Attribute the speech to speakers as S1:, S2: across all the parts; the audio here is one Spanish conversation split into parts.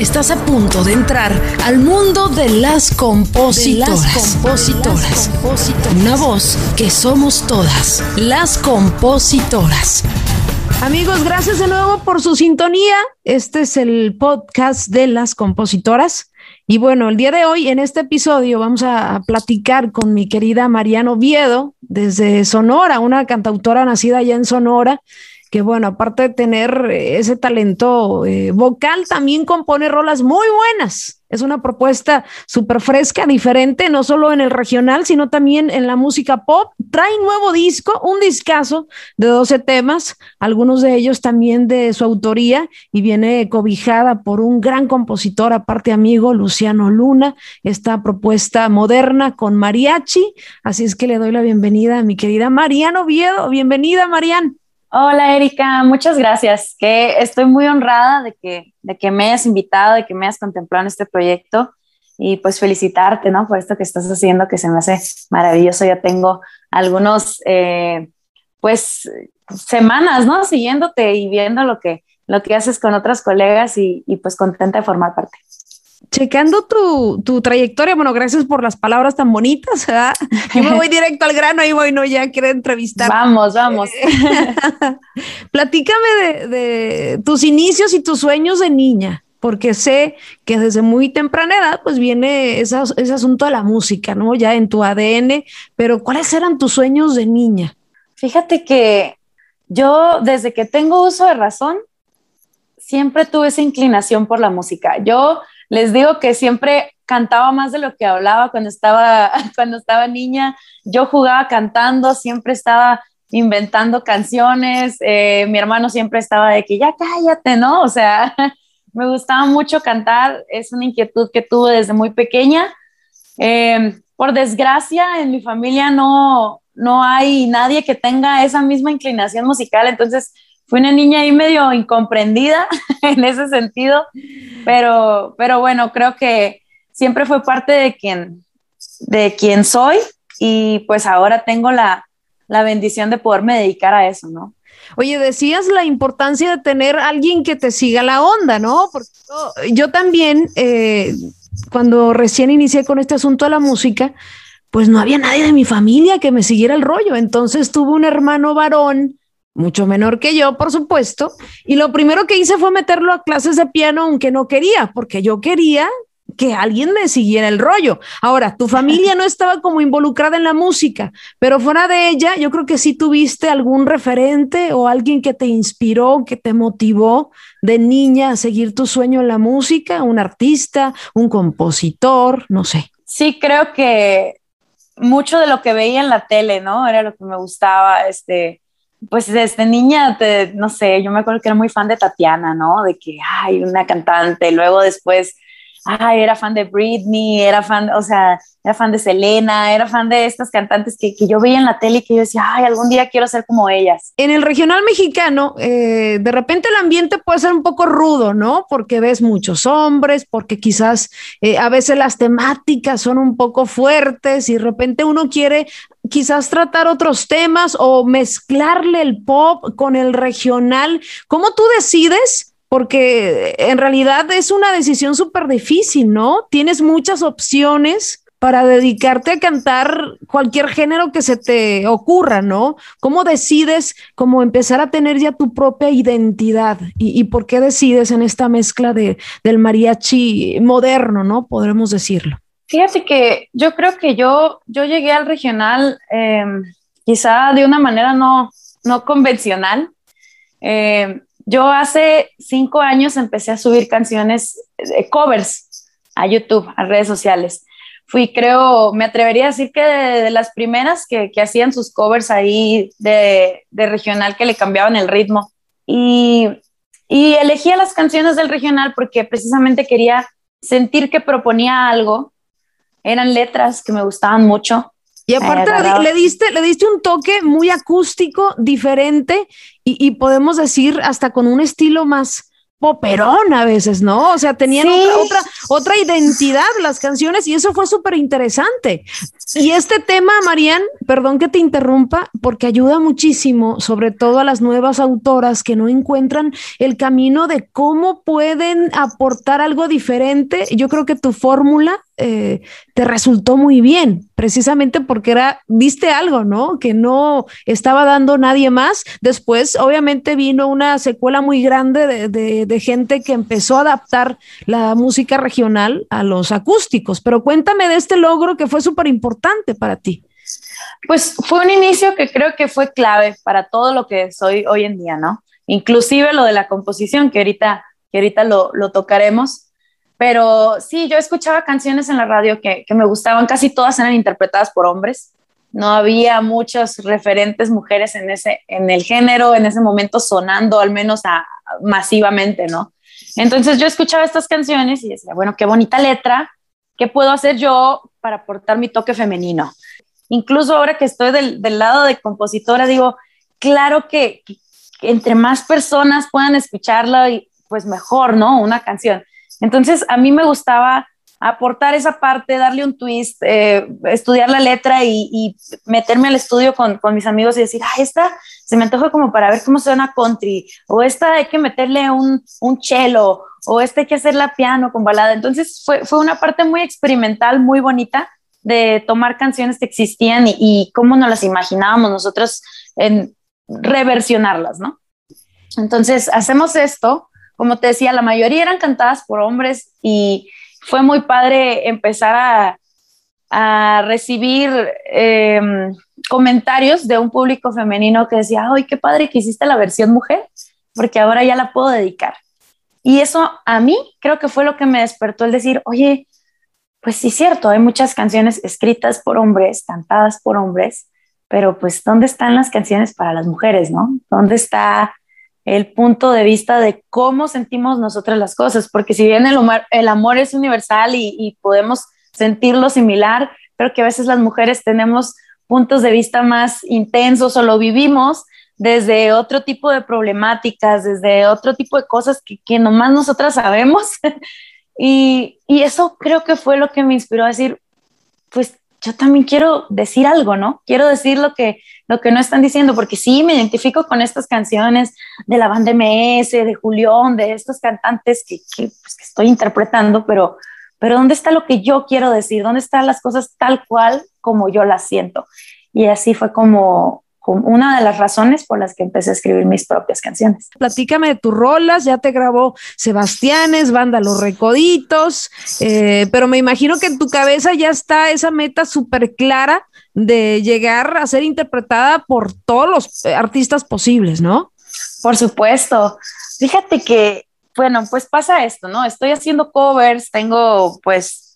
S1: Estás a punto de entrar al mundo de las compositoras. compositoras. Una voz que somos todas, las compositoras. Amigos, gracias de nuevo por su sintonía. Este es el podcast de las compositoras. Y bueno, el día de hoy, en este episodio, vamos a platicar con mi querida Mariano Viedo desde Sonora, una cantautora nacida allá en Sonora que bueno, aparte de tener eh, ese talento eh, vocal, también compone rolas muy buenas. Es una propuesta súper fresca, diferente, no solo en el regional, sino también en la música pop. Trae nuevo disco, un discazo de 12 temas, algunos de ellos también de su autoría, y viene cobijada por un gran compositor, aparte amigo, Luciano Luna, esta propuesta moderna con mariachi. Así es que le doy la bienvenida a mi querida Mariano Oviedo. Bienvenida, Marian.
S2: Hola Erika, muchas gracias. Que estoy muy honrada de que, de que me hayas invitado, de que me hayas contemplado en este proyecto y pues felicitarte, ¿no? Por esto que estás haciendo, que se me hace maravilloso. Ya tengo algunos, eh, pues, semanas, ¿no? Siguiéndote y viendo lo que, lo que haces con otras colegas y, y pues contenta de formar parte
S1: checando tu, tu, trayectoria, bueno, gracias por las palabras tan bonitas, ¿verdad? Yo me voy directo al grano, ahí voy, no, ya quiero entrevistar.
S2: Vamos, vamos.
S1: Platícame de, de, tus inicios y tus sueños de niña, porque sé que desde muy temprana edad, pues viene ese asunto de la música, ¿no? Ya en tu ADN, pero ¿cuáles eran tus sueños de niña?
S2: Fíjate que yo, desde que tengo uso de razón, siempre tuve esa inclinación por la música. Yo les digo que siempre cantaba más de lo que hablaba cuando estaba, cuando estaba niña. Yo jugaba cantando, siempre estaba inventando canciones. Eh, mi hermano siempre estaba de que ya cállate, ¿no? O sea, me gustaba mucho cantar. Es una inquietud que tuve desde muy pequeña. Em, por desgracia, en mi familia no, no hay nadie que tenga esa misma inclinación musical, entonces fui una niña ahí medio incomprendida en ese sentido, pero, pero bueno, creo que siempre fue parte de quien, de quien soy y pues ahora tengo la, la bendición de poderme dedicar a eso, ¿no?
S1: Oye, decías la importancia de tener alguien que te siga la onda, ¿no? Porque yo, también, eh, cuando recién inicié con este asunto de la música, pues no había nadie de mi familia que me siguiera el rollo. Entonces tuve un hermano varón mucho menor que yo, por supuesto, y lo primero que hice fue meterlo a clases de piano, aunque no quería, porque yo quería que alguien me siguiera el rollo. Ahora, tu familia no estaba como involucrada en la música, pero fuera de ella, yo creo que sí tuviste algún referente o alguien que te inspiró, que te motivó de niña a seguir tu sueño en la música, un artista, un compositor, no sé.
S2: Sí, creo que mucho de lo que veía en la tele, ¿no? Era lo que me gustaba, este, pues desde niña, te, no sé, yo me acuerdo que era muy fan de Tatiana, ¿no? De que, ay, una cantante, luego después, ay, era fan de Britney, era fan, o sea, era fan de Selena, era fan de estas cantantes que, que, yo veía en la tele y que yo decía, ay, algún día quiero ser como ellas.
S1: En el regional mexicano, eh, de repente el ambiente puede ser un poco rudo, ¿no? Porque ves muchos hombres, porque quizás eh, a veces las temáticas son un poco fuertes y de repente uno quiere quizás tratar otros temas o mezclarle el pop con el regional. ¿Cómo tú decides? Porque en realidad es una decisión súper difícil, ¿no? Tienes muchas opciones para dedicarte a cantar cualquier género que se te ocurra, ¿no? ¿Cómo decides cómo empezar a tener ya tu propia identidad? ¿Y, por qué decides en esta mezcla de, del mariachi moderno, ¿no? Podremos decirlo.
S2: Fíjate que yo creo que yo, yo llegué al regional em, quizá de una manera no, no convencional. Em, yo hace cinco años empecé a subir canciones, de covers a YouTube, a redes sociales. Fui, creo, me atrevería a decir que de, las primeras que, que, hacían sus covers ahí de, de, regional que le cambiaban el ritmo. Y, y elegía las canciones del regional porque precisamente quería sentir que proponía algo eran letras que me gustaban mucho.
S1: Y aparte le, diste, le diste un toque muy acústico, diferente, y, podemos decir hasta con un estilo más poperón a veces, ¿no? O sea, tenían otra, otra, otra identidad las canciones y eso fue súper interesante. Y este tema, Marian, perdón que te interrumpa, porque ayuda muchísimo, sobre todo a las nuevas autoras que no encuentran el camino de cómo pueden aportar algo diferente. Yo creo que tu fórmula eh, te resultó muy bien, precisamente porque era, viste algo, ¿no? Que no estaba dando nadie más. Después, obviamente, vino una secuela muy grande de, de gente que empezó a adaptar la música regional a los acústicos. Pero cuéntame de este logro que fue súper importante para ti.
S2: Pues fue un inicio que creo que fue clave para todo lo que soy hoy en día, ¿no? Inclusive lo de la composición, que ahorita, que ahorita lo, lo tocaremos pero sí, yo escuchaba canciones en la radio que, que me gustaban, casi todas eran interpretadas por hombres. No había muchas referentes mujeres en, ese, en el género, en ese momento sonando, al menos masivamente, ¿no? Entonces yo escuchaba estas canciones y decía, bueno, qué bonita letra, ¿qué puedo hacer yo para aportar mi toque femenino? Incluso ahora que estoy del, del lado de compositora, digo, claro que, entre más personas puedan escucharla, pues mejor, ¿no? Una canción. Entonces, a mí me gustaba aportar esa parte, darle un twist, eh, estudiar la letra y, meterme al estudio con, con, mis amigos y decir, ah, esta se me antoja como para ver cómo suena country, o esta hay que meterle un, un cello, o esta hay que hacerla piano con balada. Entonces fue, fue una parte muy experimental, muy bonita de tomar canciones que existían y, y cómo nos las imaginábamos nosotros en reversionarlas, ¿no? Entonces hacemos esto como te decía, la mayoría eran cantadas por hombres y fue muy padre empezar a, recibir em, comentarios de un público femenino que decía, ay, qué padre que hiciste la versión mujer, porque ahora ya la puedo dedicar. Y eso a mí creo que fue lo que me despertó el decir, oye, pues sí, cierto, hay muchas canciones escritas por hombres, cantadas por hombres, pero pues ¿dónde están las canciones para las mujeres, no? ¿Dónde está el punto de vista de cómo sentimos nosotras las cosas, porque si bien el, el amor es universal y, podemos sentirlo similar, creo que a veces las mujeres tenemos puntos de vista más intensos o lo vivimos desde otro tipo de problemáticas, desde otro tipo de cosas que, que nomás nosotras sabemos. y, y eso creo que fue lo que me inspiró a decir, pues yo también quiero decir algo, ¿no? Quiero decir lo que, lo que no están diciendo, porque sí me identifico con estas canciones de la banda MS, de Julián, de estos cantantes que, que, pues, que, estoy interpretando, pero, pero ¿dónde está lo que yo quiero decir? ¿Dónde están las cosas tal cual como yo las siento? Y así fue como, una de las razones por las que empecé a escribir mis propias canciones.
S1: Platícame de tus rolas, ya te grabó Sebastianes, Banda Los Recoditos, eh, pero me imagino que en tu cabeza ya está esa meta súper clara de llegar a ser interpretada por todos los artistas posibles, ¿no?
S2: Por supuesto. Fíjate que, bueno, pues pasa esto, ¿no? Estoy haciendo covers, tengo pues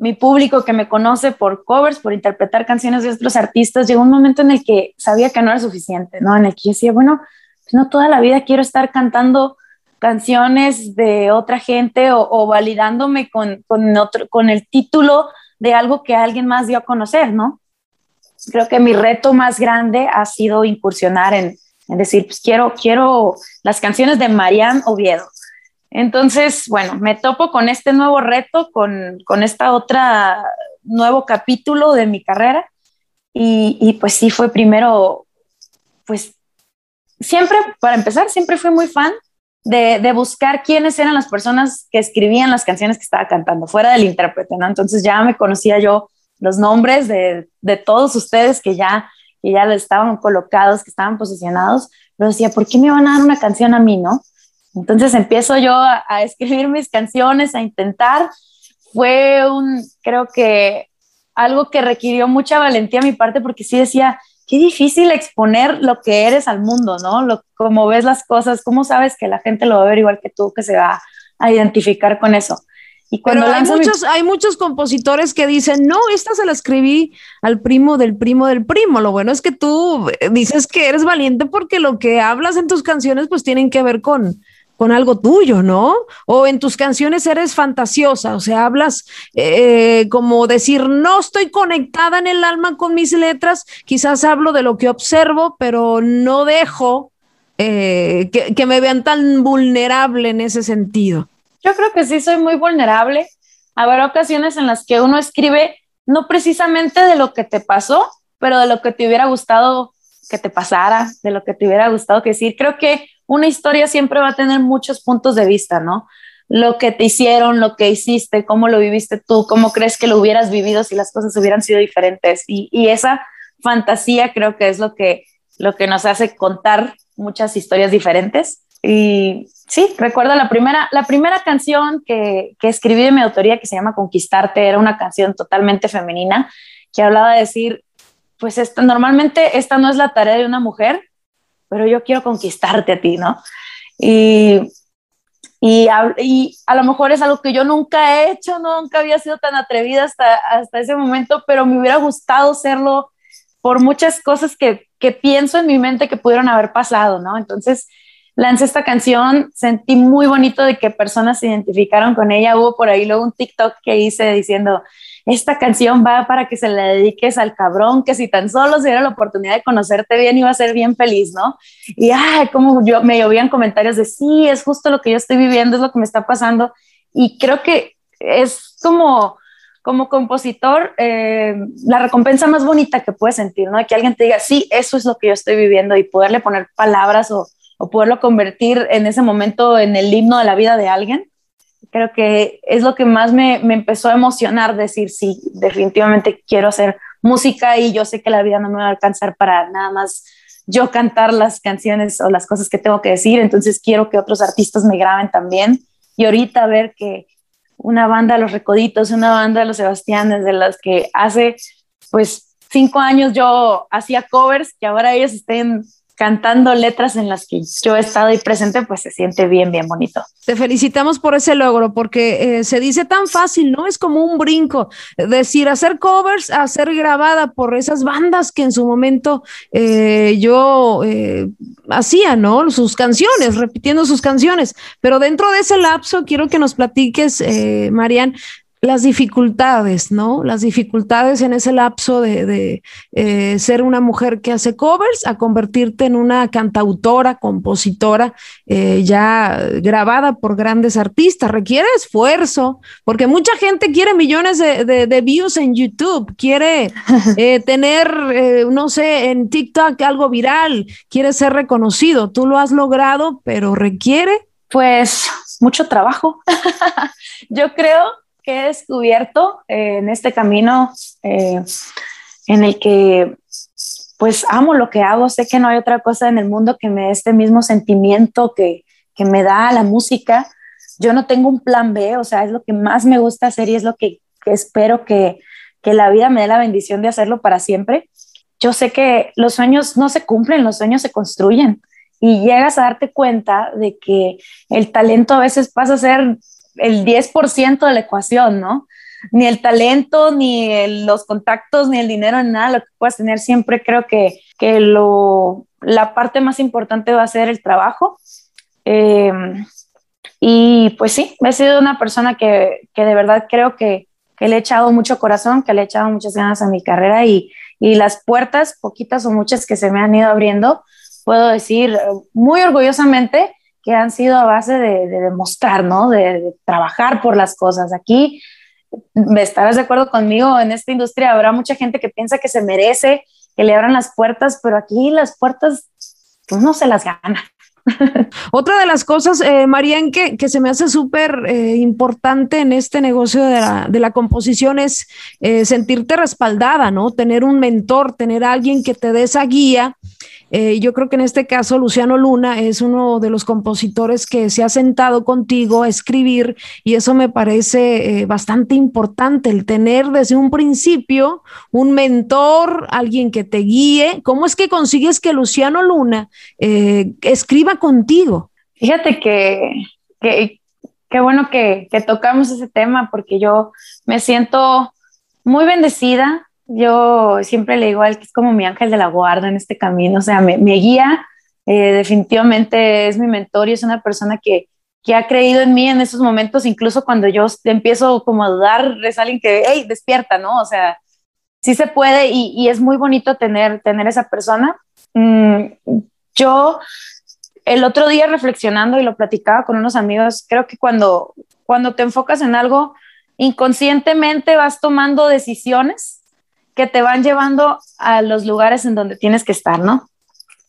S2: mi público que me conoce por covers, por interpretar canciones de otros artistas, llegó un momento en el que sabía que no era suficiente, ¿no? En el que decía, bueno, pues no toda la vida quiero estar cantando canciones de otra gente o, validándome con, con el título de algo que alguien más dio a conocer, ¿no? Creo que mi reto más grande ha sido incursionar en, en decir, pues quiero, quiero las canciones de Marianne Oviedo, entonces, bueno, me topo con este nuevo reto, con, con esta otra nuevo capítulo de mi carrera y, y, pues sí fue primero, pues siempre, para empezar, siempre fui muy fan de, de, buscar quiénes eran las personas que escribían las canciones que estaba cantando, fuera del intérprete, ¿no? Entonces ya me conocía yo los nombres de, de todos ustedes que ya, que ya estaban colocados, que estaban posicionados, pero decía, ¿por qué me van a dar una canción a mí, no? Entonces empiezo yo a, a, escribir mis canciones, a intentar. Fue un, creo que algo que requirió mucha valentía a mi parte porque sí decía, qué difícil exponer lo que eres al mundo, ¿no? Lo, cómo ves las cosas, cómo sabes que la gente lo va a ver igual que tú, que se va a identificar con eso.
S1: Y cuando hay muchos, hay muchos compositores que dicen, no, esta se la escribí al primo del primo del primo. Lo bueno es que tú dices que eres valiente porque lo que hablas en tus canciones pues tienen que ver con, con algo tuyo, ¿no? O en tus canciones eres fantasiosa, o sea, hablas eh, como decir, no estoy conectada en el alma con mis letras, quizás hablo de lo que observo, pero no dejo eh, que, que me vean tan vulnerable en ese sentido.
S2: Yo creo que sí soy muy vulnerable. Habrá ocasiones en las que uno escribe no precisamente de lo que te pasó, pero de lo que te hubiera gustado que te pasara, de lo que te hubiera gustado decir. Creo que una historia siempre va a tener muchos puntos de vista, ¿no? Lo que te hicieron, lo que hiciste, cómo lo viviste tú, cómo crees que lo hubieras vivido si las cosas hubieran sido diferentes. Y, esa fantasía creo que es lo que, lo que nos hace contar muchas historias diferentes. Y sí, recuerdo la primera, la primera canción que, que escribí de mi autoría que se llama Conquistarte, era una canción totalmente femenina que hablaba de decir, pues esta, normalmente esta no es la tarea de una mujer, pero yo quiero conquistarte a ti, ¿no? Y, y, a, y a lo mejor es algo que yo nunca he hecho, nunca había sido tan atrevida hasta, hasta ese momento, pero me hubiera gustado serlo por muchas cosas que, que pienso en mi mente que pudieron haber pasado, ¿no? Entonces, lancé esta canción, sentí muy bonito de que personas se identificaron con ella. Hubo por ahí luego un TikTok que hice diciendo, esta canción va para que se la dediques al cabrón, que si tan solo se diera la oportunidad de conocerte bien iba a ser bien feliz, ¿no? Y ay, como yo me llovían comentarios de sí, es justo lo que yo estoy viviendo, es lo que me está pasando. Y creo que es como como compositor, eh, la recompensa más bonita que puedes sentir, ¿no? Que alguien te diga, sí, eso es lo que yo estoy viviendo y poderle poner palabras o, o poderlo convertir en ese momento en el himno de la vida de alguien, creo que es lo que más me, me, empezó a emocionar, decir, sí, definitivamente quiero hacer música y yo sé que la vida no me va a alcanzar para nada más yo cantar las canciones o las cosas que tengo que decir, entonces quiero que otros artistas me graben también y ahorita ver que una banda Los Recoditos, una banda Los Sebastianes, de las que hace pues cinco años yo hacía covers, que ahora ellos estén cantando letras en las que yo he estado y presente, pues se siente bien, bien bonito.
S1: Te felicitamos por ese logro, porque eh, se dice tan fácil, ¿no? Es como un brinco. Decir, hacer covers, hacer grabada por esas bandas que en su momento eh, yo eh, hacía, ¿no? Sus canciones, repitiendo sus canciones. Pero dentro de ese lapso, quiero que nos platiques, Marian, las dificultades, ¿no? Las dificultades en ese lapso de, eh, ser una mujer que hace covers a convertirte en una cantautora, compositora, eh, ya grabada por grandes artistas. Requiere esfuerzo, porque mucha gente quiere millones de, views en YouTube, quiere eh, tener, no sé, en TikTok algo viral, quiere ser reconocido. Tú lo has logrado, pero requiere...
S2: Pues mucho trabajo. Yo creo he descubierto eh, en este camino eh, en el que pues amo lo que hago, sé que no hay otra cosa en el mundo que me dé este mismo sentimiento que, que me da la música. Yo no tengo un plan B, o sea, es lo que más me gusta hacer y es lo que, que espero que, que la vida me dé la bendición de hacerlo para siempre. Yo sé que los sueños no se cumplen, los sueños se construyen y llegas a darte cuenta de que el talento a veces pasa a ser el 10% de la ecuación, ¿no? Ni el talento, ni los contactos, ni el dinero, nada, lo que puedas tener siempre creo que, que lo, la parte más importante va a ser el trabajo. Eh, y pues sí, he sido una persona que, que de verdad creo que, que, le he echado mucho corazón, que le he echado muchas ganas a mi carrera y, y las puertas, poquitas o muchas que se me han ido abriendo, puedo decir muy orgullosamente que han sido a base de, demostrar, ¿no? De, trabajar por las cosas. Aquí, estarás de acuerdo conmigo, en esta industria habrá mucha gente que piensa que se merece que le abran las puertas, pero aquí las puertas, pues no se las gana.
S1: Otra de las cosas, eh, que, que, se me hace súper eh, importante en este negocio de la, de la composición es eh, sentirte respaldada, ¿no? Tener un mentor, tener alguien que te dé esa guía eh, yo creo que en este caso Luciano Luna es uno de los compositores que se ha sentado contigo a escribir y eso me parece eh, bastante importante, el tener desde un principio un mentor, alguien que te guíe. ¿Cómo es que consigues que Luciano Luna eh, escriba contigo?
S2: Fíjate que, qué bueno que, que tocamos ese tema porque yo me siento muy bendecida yo siempre le digo a él que es como mi ángel de la guarda en este camino, o sea, me, guía, eh, definitivamente es mi mentor y es una persona que, que, ha creído en mí en esos momentos, incluso cuando yo empiezo como a dudar, es alguien que, hey, despierta, ¿no? O sea, sí se puede y, y es muy bonito tener, tener esa persona. Mm, yo el otro día reflexionando y lo platicaba con unos amigos, creo que cuando, cuando te enfocas en algo, inconscientemente vas tomando decisiones que te van llevando a los lugares en donde tienes que estar, ¿no?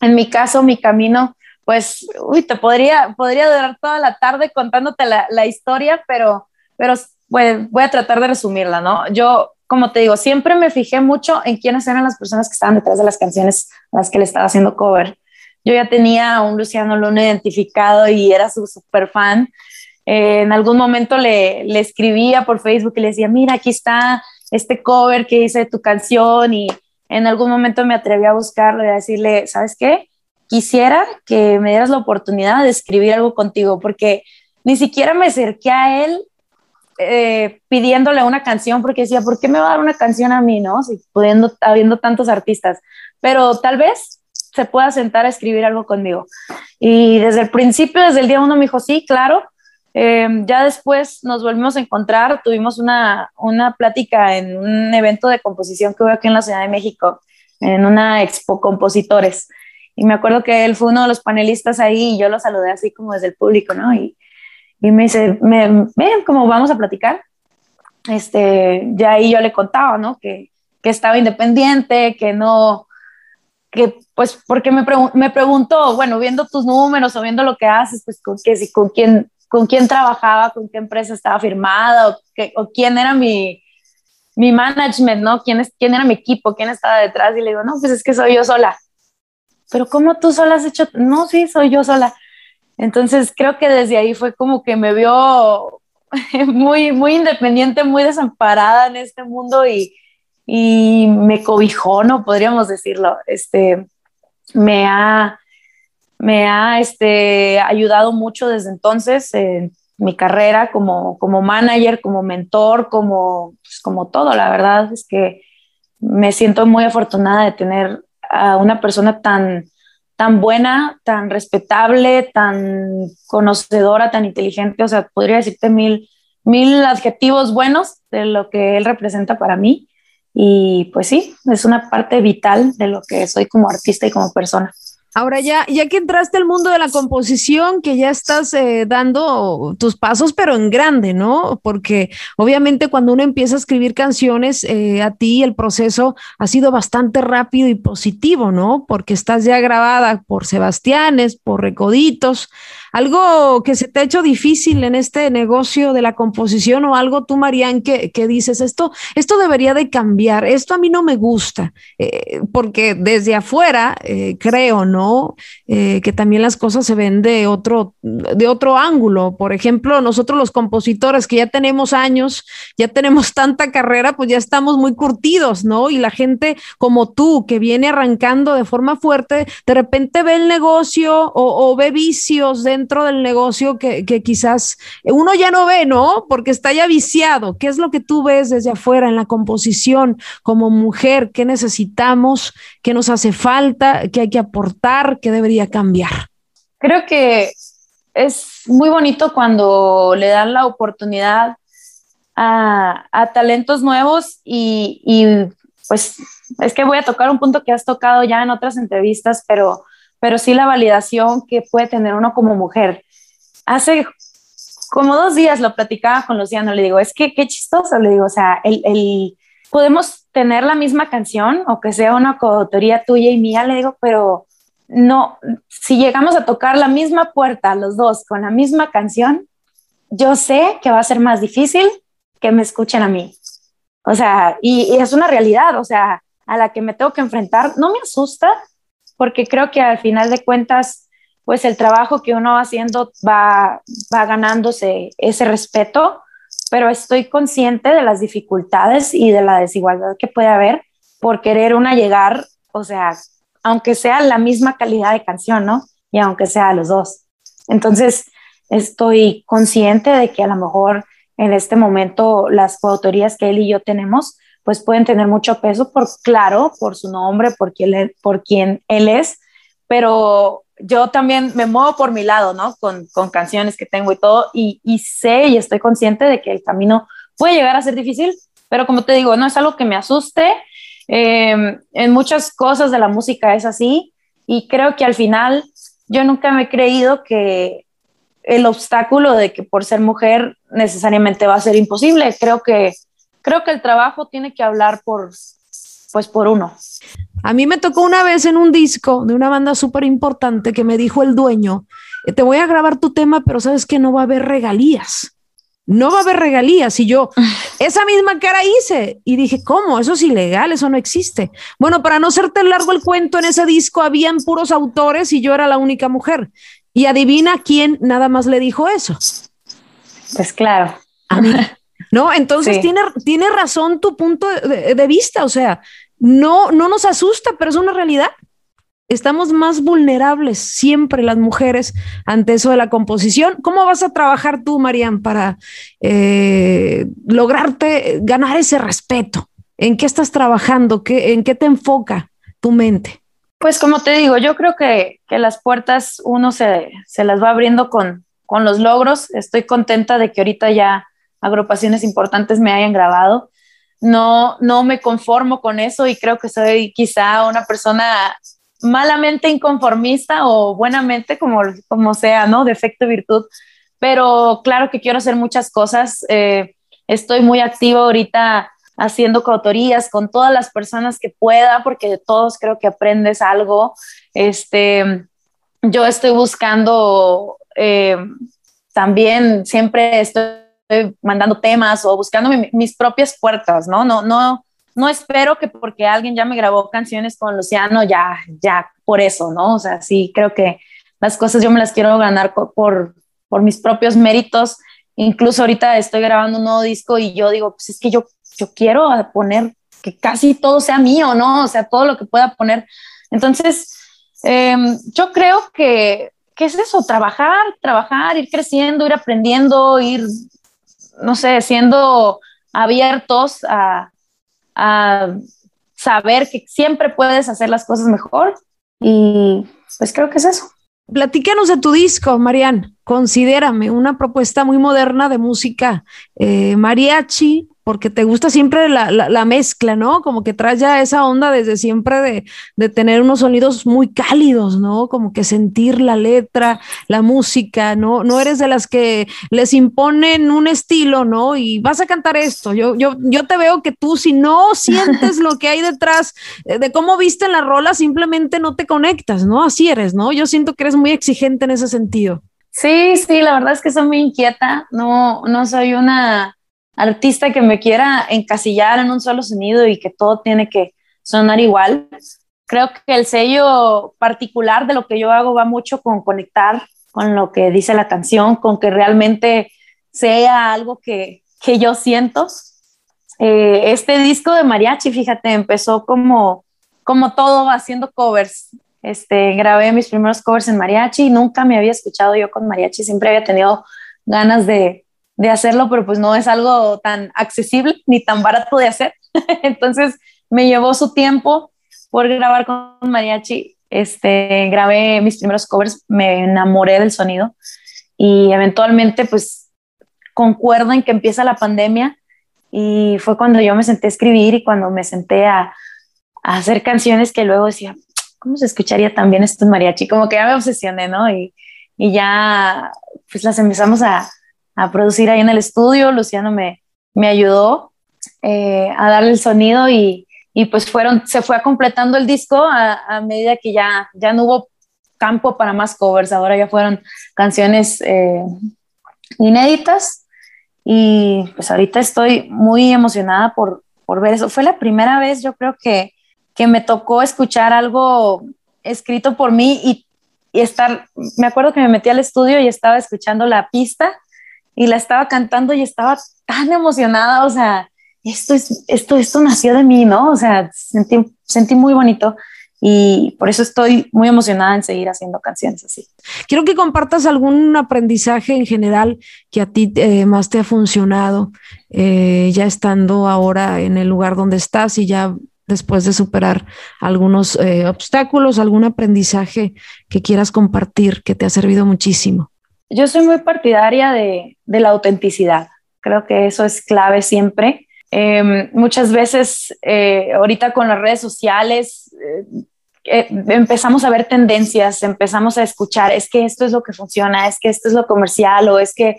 S2: En mi caso, mi camino, pues, uy, te podría, podría durar toda la tarde contándote la, la historia, pero, pero pues, voy a tratar de resumirla, ¿no? Yo, como te digo, siempre me fijé mucho en quiénes eran las personas que estaban detrás de las canciones a las que le estaba haciendo cover. Yo ya tenía a un Luciano Luna identificado y era su super fan. Eh, en algún momento le, le escribía por Facebook y le decía, mira, aquí está este cover que hice de tu canción y en algún momento me atreví a buscarlo y a decirle, ¿sabes qué? Quisiera que me dieras la oportunidad de escribir algo contigo porque ni siquiera me acerqué a él eh, pidiéndole una canción porque decía, ¿por qué me va a dar una canción a mí, no? Si pudiendo, habiendo tantos artistas, pero tal vez se pueda sentar a escribir algo conmigo. Y desde el principio, desde el día uno me dijo, sí, claro. Eh, ya después nos volvimos a encontrar, tuvimos una, una plática en un evento de composición que hubo aquí en la Ciudad de México, en una expo compositores. Y me acuerdo que él fue uno de los panelistas ahí y yo lo saludé así como desde el público, ¿no? Y, y me dice, ven, como vamos a platicar. Este, ya ahí yo le contaba, ¿no? Que, que estaba independiente, que no, que pues porque me, me preguntó, bueno, viendo tus números o viendo lo que haces, pues con, que, si, con, quién, con quién trabajaba, con qué empresa estaba firmada o, quién era mi, mi management, ¿no? ¿Quién, es, ¿Quién era mi equipo? ¿Quién estaba detrás? Y le digo, no, pues es que soy yo sola. Pero ¿cómo tú sola has hecho? No, sí, soy yo sola. Entonces creo que desde ahí fue como que me vio muy, muy independiente, muy desamparada en este mundo y, y me cobijó, no podríamos decirlo. Este, me ha, me ha este, ayudado mucho desde entonces en mi carrera como, como manager, como mentor, como, pues, como todo. La verdad es que me siento muy afortunada de tener a una persona tan, tan buena, tan respetable, tan conocedora, tan inteligente. O sea, podría decirte mil, mil adjetivos buenos de lo que él representa para mí. Y pues sí, es una parte vital de lo que soy como artista y como persona.
S1: Ahora ya, ya que entraste al mundo de la composición, que ya estás eh, dando tus pasos, pero en grande, ¿no? Porque obviamente cuando uno empieza a escribir canciones, eh, a ti el proceso ha sido bastante rápido y positivo, ¿no? Porque estás ya grabada por Sebastianes, por Recoditos, algo que se te ha hecho difícil en este negocio de la composición o algo tú, Marían, que, dices, esto, esto debería de cambiar, esto a mí no me gusta, eh, porque desde afuera eh, creo, ¿no? Eh, que también las cosas se ven de otro, de otro ángulo. Por ejemplo, nosotros los compositores que ya tenemos años, ya tenemos tanta carrera, pues ya estamos muy curtidos, ¿no? Y la gente como tú, que viene arrancando de forma fuerte, de repente ve el negocio o, o ve vicios de dentro del negocio que, quizás uno ya no ve, ¿no? Porque está ya viciado. ¿Qué es lo que tú ves desde afuera en la composición como mujer? ¿Qué necesitamos? ¿Qué nos hace falta? ¿Qué hay que aportar? ¿Qué debería cambiar?
S2: Creo que es muy bonito cuando le dan la oportunidad a, talentos nuevos y, y, pues es que voy a tocar un punto que has tocado ya en otras entrevistas, pero pero sí la validación que puede tener uno como mujer. Hace como dos días lo platicaba con Luciano, le digo, es que qué chistoso, le digo, o sea, el, el, podemos tener la misma canción o que sea una coautoría tuya y mía, le digo, pero no, si llegamos a tocar la misma puerta los dos con la misma canción, yo sé que va a ser más difícil que me escuchen a mí. O sea, y, y es una realidad, o sea, a la que me tengo que enfrentar. No me asusta, porque creo que al final de cuentas, pues el trabajo que uno va haciendo va, va ganándose ese respeto, pero estoy consciente de las dificultades y de la desigualdad que puede haber por querer una llegar, o sea, aunque sea la misma calidad de canción, ¿no? Y aunque sea los dos. Entonces, estoy consciente de que a lo mejor en este momento las coautorías que él y yo tenemos, pues pueden tener mucho peso por, claro, por su nombre, por quien, por quien él es, pero yo también me muevo por mi lado, ¿no? Con, con canciones que tengo y todo, y, y, sé y estoy consciente de que el camino puede llegar a ser difícil, pero como te digo, no es algo que me asuste. Eh, en muchas cosas de la música es así, y creo que al final yo nunca me he creído que, el obstáculo de que por ser mujer necesariamente va a ser imposible. Creo que, creo que el trabajo tiene que hablar por, pues por uno.
S1: A mí me tocó una vez en un disco de una banda súper importante que me dijo el dueño, eh, te voy a grabar tu tema, pero sabes que no va a haber regalías. No va a haber regalías. Y yo, esa misma cara hice. Y dije, ¿cómo? Eso es ilegal, eso no existe. Bueno, para no hacerte largo el cuento, en ese disco habían puros autores y yo era la única mujer. Y adivina quién nada más le dijo eso.
S2: Pues claro.
S1: A mí. ¿No? Entonces tiene, tiene razón tu punto de, vista. O sea, no, no nos asusta, pero es una realidad. Estamos más vulnerables siempre las mujeres ante eso de la composición. ¿Cómo vas a trabajar tú, Marian, para eh, lograrte ganar ese respeto? ¿En qué estás trabajando? ¿Qué, ¿En qué te enfoca tu mente?
S2: Pues como te digo, yo creo que, que las puertas uno se, se, las va abriendo con, con los logros. Estoy contenta de que ahorita ya agrupaciones importantes me hayan grabado. No, no me conformo con eso y creo que soy quizá una persona malamente inconformista o buenamente, como, como sea, ¿no? Defecto, virtud. Pero claro que quiero hacer muchas cosas. Eh, estoy muy activa ahorita haciendo coautorías con todas las personas que pueda, porque de todos creo que aprendes algo. Este, yo estoy buscando eh, también, siempre estoy mandando temas o buscando mis propias puertas, ¿no? No, no, no espero que porque alguien ya me grabó canciones con Luciano, ya, ya, por eso, ¿no? O sea, sí, creo que las cosas yo me las quiero ganar por, por mis propios méritos. Incluso ahorita estoy grabando un nuevo disco y yo digo, pues es que yo yo quiero poner que casi todo sea mío, ¿no? O sea, todo lo que pueda poner. Entonces, em, yo creo que, ¿qué es eso? Trabajar, trabajar, ir creciendo, ir aprendiendo, ir, no sé, siendo abiertos a, a saber que siempre puedes hacer las cosas mejor. Y pues creo que es eso.
S1: Platícanos de tu disco, Marian. Considérame una propuesta muy moderna de música eh, mariachi, porque te gusta siempre la, mezcla, ¿no? Como que traes ya esa onda desde siempre de, tener unos sonidos muy cálidos, ¿no? Como que sentir la letra, la música, ¿no? No eres de las que les imponen un estilo, ¿no? Y vas a cantar esto. Yo, yo, yo te veo que tú, si no sientes lo que hay detrás eh, de cómo viste la rola, simplemente no te conectas, ¿no? Así eres, ¿no? Yo siento que eres muy exigente en ese sentido.
S2: Sí, sí, la verdad es que soy muy inquieta. No, no soy una artista que me quiera encasillar en un solo sonido y que todo tiene que sonar igual. Creo que el sello particular de lo que yo hago va mucho con conectar con lo que dice la canción, con que realmente sea algo que, que yo siento. Eh, este disco de mariachi, fíjate, empezó como, como todo haciendo covers. Este, grabé mis primeros covers en mariachi, nunca me había escuchado yo con mariachi, siempre había tenido ganas de, de hacerlo, pero pues no es algo tan accesible ni tan barato de hacer. Entonces me llevó su tiempo por grabar con mariachi. Este, grabé mis primeros covers, me enamoré del sonido y eventualmente pues concuerdo en que empieza la pandemia y fue cuando yo me senté a escribir y cuando me senté a, a hacer canciones que luego decía, ¿cómo se escucharía también esto en mariachi? Como que ya me obsesioné, ¿no? Y, y ya pues las empezamos a, a producir ahí en el estudio. Luciano me, me ayudó eh, a darle el sonido y, y, pues fueron, se fue completando el disco a, medida que ya, ya no hubo campo para más covers. Ahora ya fueron canciones eh, inéditas y pues ahorita estoy muy emocionada por, por ver eso. Fue la primera vez, yo creo que, que me tocó escuchar algo escrito por mí y, y estar, me acuerdo que me metí al estudio y estaba escuchando la pista y la estaba cantando y estaba tan emocionada, o sea, esto, es, esto, esto nació de mí, ¿no? O sea, sentí, sentí muy bonito y por eso estoy muy emocionada en seguir haciendo canciones así.
S1: Quiero que compartas algún aprendizaje en general que a ti eh, más te ha funcionado, eh, ya estando ahora en el lugar donde estás y ya después de superar algunos eh, obstáculos, algún aprendizaje que quieras compartir que te ha servido muchísimo.
S2: Yo soy muy partidaria de, la autenticidad. Creo que eso es clave siempre. Em, muchas veces, eh, ahorita con las redes sociales, eh, eh, empezamos a ver tendencias, empezamos a escuchar, es que esto es lo que funciona, es que esto es lo comercial o es que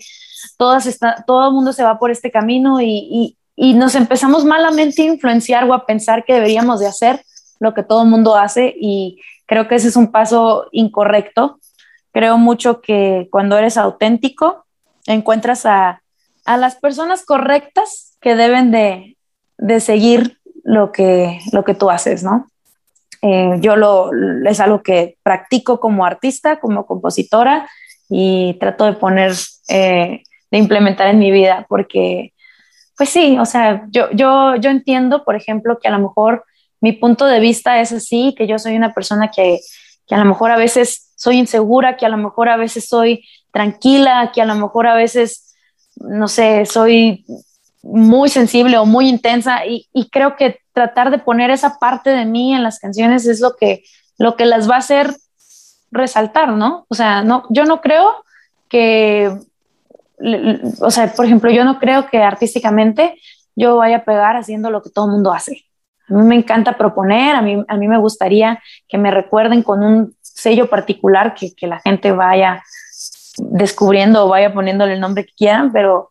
S2: todo el mundo se va por este camino y, y, nos empezamos malamente a influenciar o a pensar que deberíamos de hacer lo que todo el mundo hace y creo que ese es un paso incorrecto. Creo mucho que cuando eres auténtico encuentras a, a las personas correctas que deben de, de seguir lo que, lo que tú haces, ¿no? Eh, yo lo, es algo que practico como artista, como compositora y trato de poner, eh, de implementar en mi vida porque, pues sí, o sea, yo, yo, yo entiendo, por ejemplo, que a lo mejor mi punto de vista es así, que yo soy una persona que, que a lo mejor a veces soy insegura, que a lo mejor a veces soy tranquila, que a lo mejor a veces, no sé, soy muy sensible o muy intensa y, creo que tratar de poner esa parte de mí en las canciones es lo que, lo que las va a hacer resaltar, ¿no? O sea, no, yo no creo que, o sea, por ejemplo, yo no creo que artísticamente yo vaya a pegar haciendo lo que todo el mundo hace. A mí me encanta proponer, a mí, a mí me gustaría que me recuerden con un sello particular que, que la gente vaya descubriendo o vaya poniéndole el nombre que quieran, pero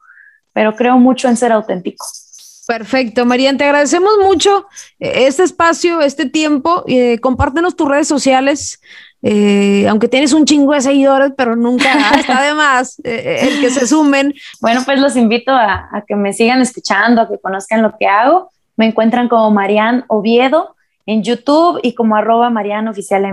S2: pero creo mucho en ser auténtico.
S1: Perfecto, Marian, te agradecemos mucho eh, este espacio, este tiempo. Eh, compártenos tus redes sociales, eh, aunque tienes un chingo de seguidores, pero nunca está de más el que se sumen.
S2: Bueno, pues los invito a, a, que me sigan escuchando, a que conozcan lo que hago. Me encuentran como Marian Oviedo en YouTube y como arroba Marian Oficial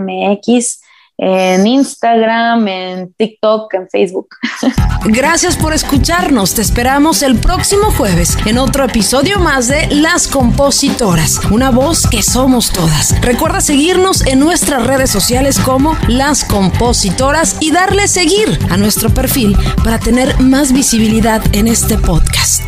S2: en Instagram, en TikTok, en Facebook.
S1: Gracias por escucharnos. Te esperamos el próximo jueves en otro episodio más de Las Compositoras, una voz que somos todas. Recuerda seguirnos en nuestras redes sociales como Las Compositoras y darle seguir a nuestro perfil para tener más visibilidad en este podcast.